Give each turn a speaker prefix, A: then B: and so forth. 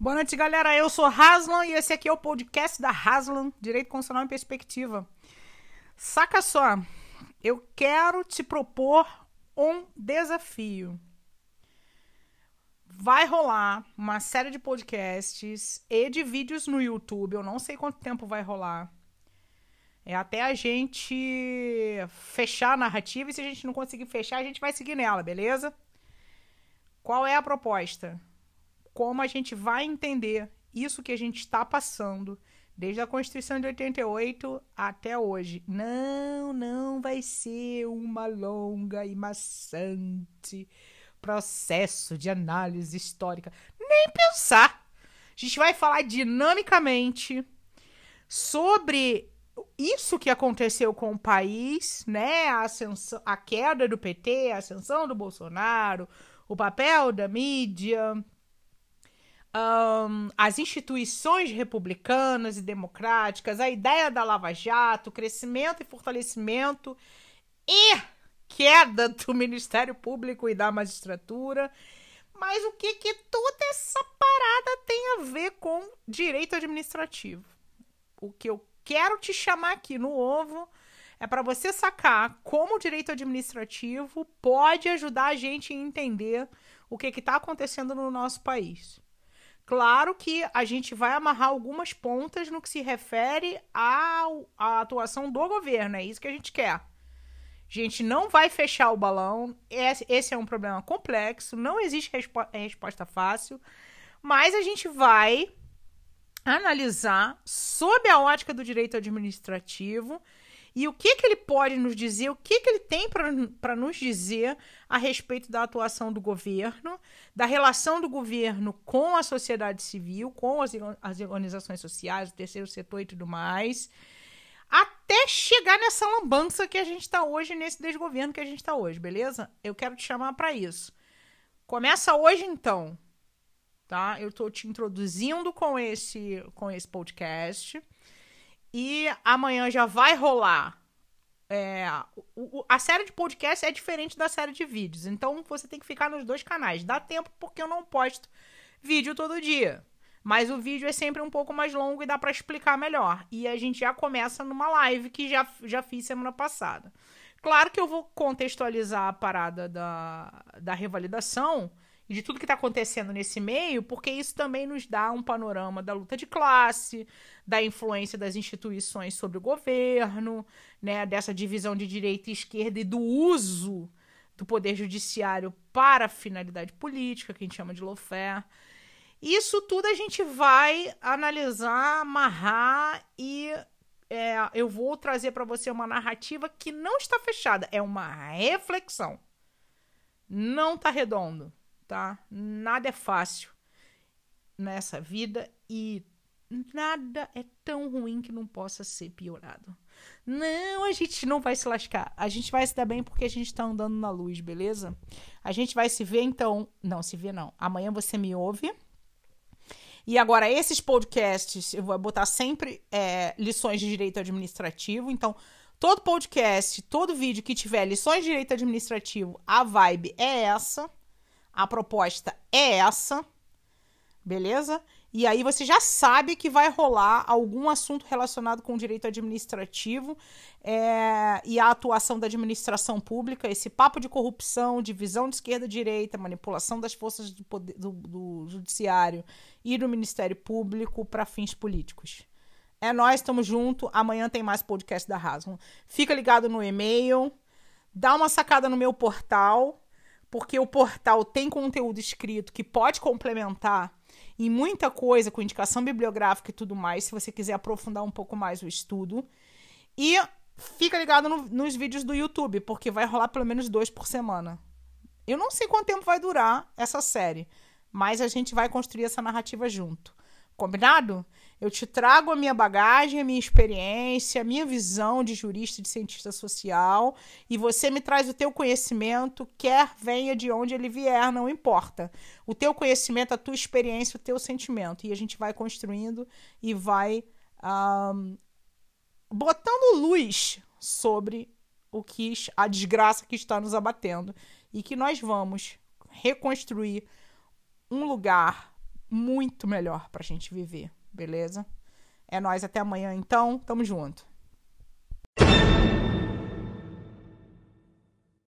A: Boa noite, galera. Eu sou Haslan e esse aqui é o podcast da Haslan, Direito Constitucional em Perspectiva. Saca só, eu quero te propor um desafio. Vai rolar uma série de podcasts e de vídeos no YouTube. Eu não sei quanto tempo vai rolar. É até a gente fechar a narrativa e se a gente não conseguir fechar, a gente vai seguir nela, beleza? Qual é a proposta? Como a gente vai entender isso que a gente está passando desde a Constituição de 88 até hoje? Não, não vai ser uma longa e maçante processo de análise histórica. Nem pensar. A gente vai falar dinamicamente sobre isso que aconteceu com o país, né? A, ascensão, a queda do PT, a ascensão do Bolsonaro, o papel da mídia, um, as instituições republicanas e democráticas, a ideia da Lava Jato, crescimento e fortalecimento e queda do Ministério Público e da magistratura. Mas o que que toda essa parada tem a ver com direito administrativo? O que eu quero te chamar aqui no ovo é para você sacar como o direito administrativo pode ajudar a gente a entender o que está acontecendo no nosso país. Claro que a gente vai amarrar algumas pontas no que se refere à, à atuação do governo, é isso que a gente quer. A gente não vai fechar o balão, esse é um problema complexo, não existe respo resposta fácil, mas a gente vai analisar sob a ótica do direito administrativo e o que, que ele pode nos dizer, o que, que ele tem para nos dizer a respeito da atuação do governo, da relação do governo com a sociedade civil, com as, as organizações sociais, o terceiro setor e tudo mais, até chegar nessa lambança que a gente está hoje, nesse desgoverno que a gente está hoje, beleza? Eu quero te chamar para isso. Começa hoje, então tá? Eu estou te introduzindo com esse com esse podcast e amanhã já vai rolar. É, o, a série de podcast é diferente da série de vídeos, então você tem que ficar nos dois canais. Dá tempo porque eu não posto vídeo todo dia. Mas o vídeo é sempre um pouco mais longo e dá para explicar melhor. E a gente já começa numa live que já, já fiz semana passada. Claro que eu vou contextualizar a parada da, da revalidação e de tudo que está acontecendo nesse meio, porque isso também nos dá um panorama da luta de classe, da influência das instituições sobre o governo, né, dessa divisão de direita e esquerda e do uso do poder judiciário para finalidade política, que a gente chama de lawfare. Isso tudo a gente vai analisar, amarrar e é, eu vou trazer para você uma narrativa que não está fechada, é uma reflexão. Não está redondo tá? Nada é fácil nessa vida e nada é tão ruim que não possa ser piorado. Não, a gente não vai se lascar. A gente vai se dar bem porque a gente tá andando na luz, beleza? A gente vai se ver então. Não, se ver não. Amanhã você me ouve. E agora, esses podcasts, eu vou botar sempre é, lições de direito administrativo. Então, todo podcast, todo vídeo que tiver lições de direito administrativo, a vibe é essa. A proposta é essa, beleza? E aí você já sabe que vai rolar algum assunto relacionado com o direito administrativo é, e a atuação da administração pública, esse papo de corrupção, divisão de esquerda e direita, manipulação das forças do, poder, do, do judiciário e do Ministério Público para fins políticos. É nós, estamos junto. Amanhã tem mais podcast da Rasmus. Fica ligado no e-mail, dá uma sacada no meu portal porque o portal tem conteúdo escrito que pode complementar e muita coisa com indicação bibliográfica e tudo mais, se você quiser aprofundar um pouco mais o estudo. E fica ligado no, nos vídeos do YouTube, porque vai rolar pelo menos dois por semana. Eu não sei quanto tempo vai durar essa série, mas a gente vai construir essa narrativa junto. Combinado? Eu te trago a minha bagagem, a minha experiência, a minha visão de jurista de cientista social, e você me traz o teu conhecimento, quer venha de onde ele vier, não importa. O teu conhecimento, a tua experiência, o teu sentimento. E a gente vai construindo e vai um, botando luz sobre o que a desgraça que está nos abatendo e que nós vamos reconstruir um lugar muito melhor pra gente viver, beleza? É nós até amanhã então, tamo junto.